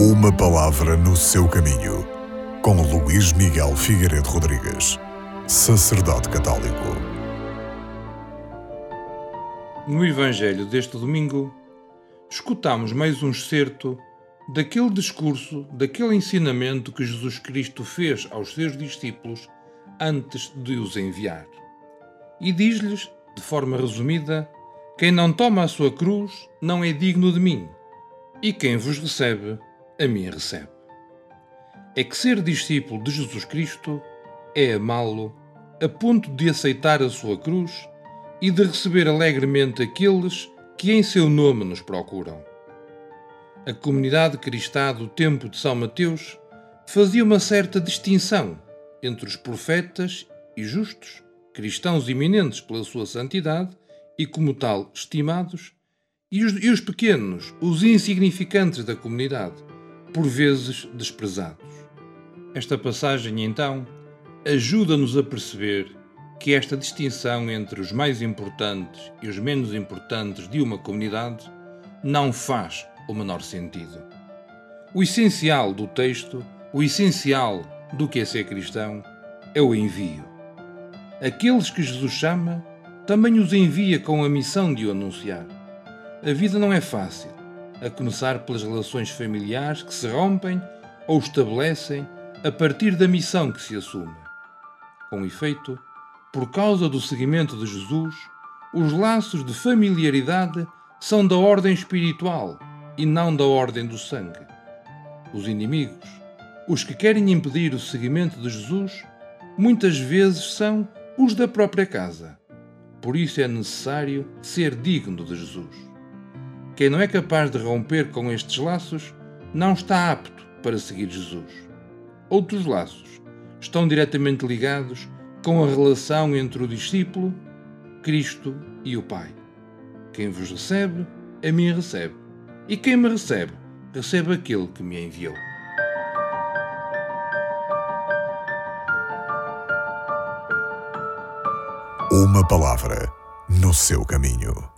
Uma palavra no seu caminho, com Luís Miguel Figueiredo Rodrigues, sacerdote católico. No Evangelho deste domingo, escutamos mais um excerto daquele discurso, daquele ensinamento que Jesus Cristo fez aos seus discípulos antes de os enviar. E diz-lhes, de forma resumida, quem não toma a sua cruz não é digno de mim, e quem vos recebe a mim recebe. É que ser discípulo de Jesus Cristo é amá-lo a ponto de aceitar a sua cruz e de receber alegremente aqueles que em seu nome nos procuram. A comunidade cristã do tempo de São Mateus fazia uma certa distinção entre os profetas e justos, cristãos eminentes pela sua santidade e, como tal, estimados, e os, e os pequenos, os insignificantes da comunidade, por vezes desprezados. Esta passagem, então, ajuda-nos a perceber que esta distinção entre os mais importantes e os menos importantes de uma comunidade não faz o menor sentido. O essencial do texto, o essencial do que é ser cristão, é o envio. Aqueles que Jesus chama, também os envia com a missão de o anunciar. A vida não é fácil a começar pelas relações familiares que se rompem ou estabelecem a partir da missão que se assume. Com efeito, por causa do seguimento de Jesus, os laços de familiaridade são da ordem espiritual e não da ordem do sangue. Os inimigos, os que querem impedir o seguimento de Jesus, muitas vezes são os da própria casa. Por isso é necessário ser digno de Jesus. Quem não é capaz de romper com estes laços não está apto para seguir Jesus. Outros laços estão diretamente ligados com a relação entre o discípulo, Cristo e o Pai. Quem vos recebe, a mim recebe. E quem me recebe, recebe aquele que me enviou. Uma palavra no seu caminho.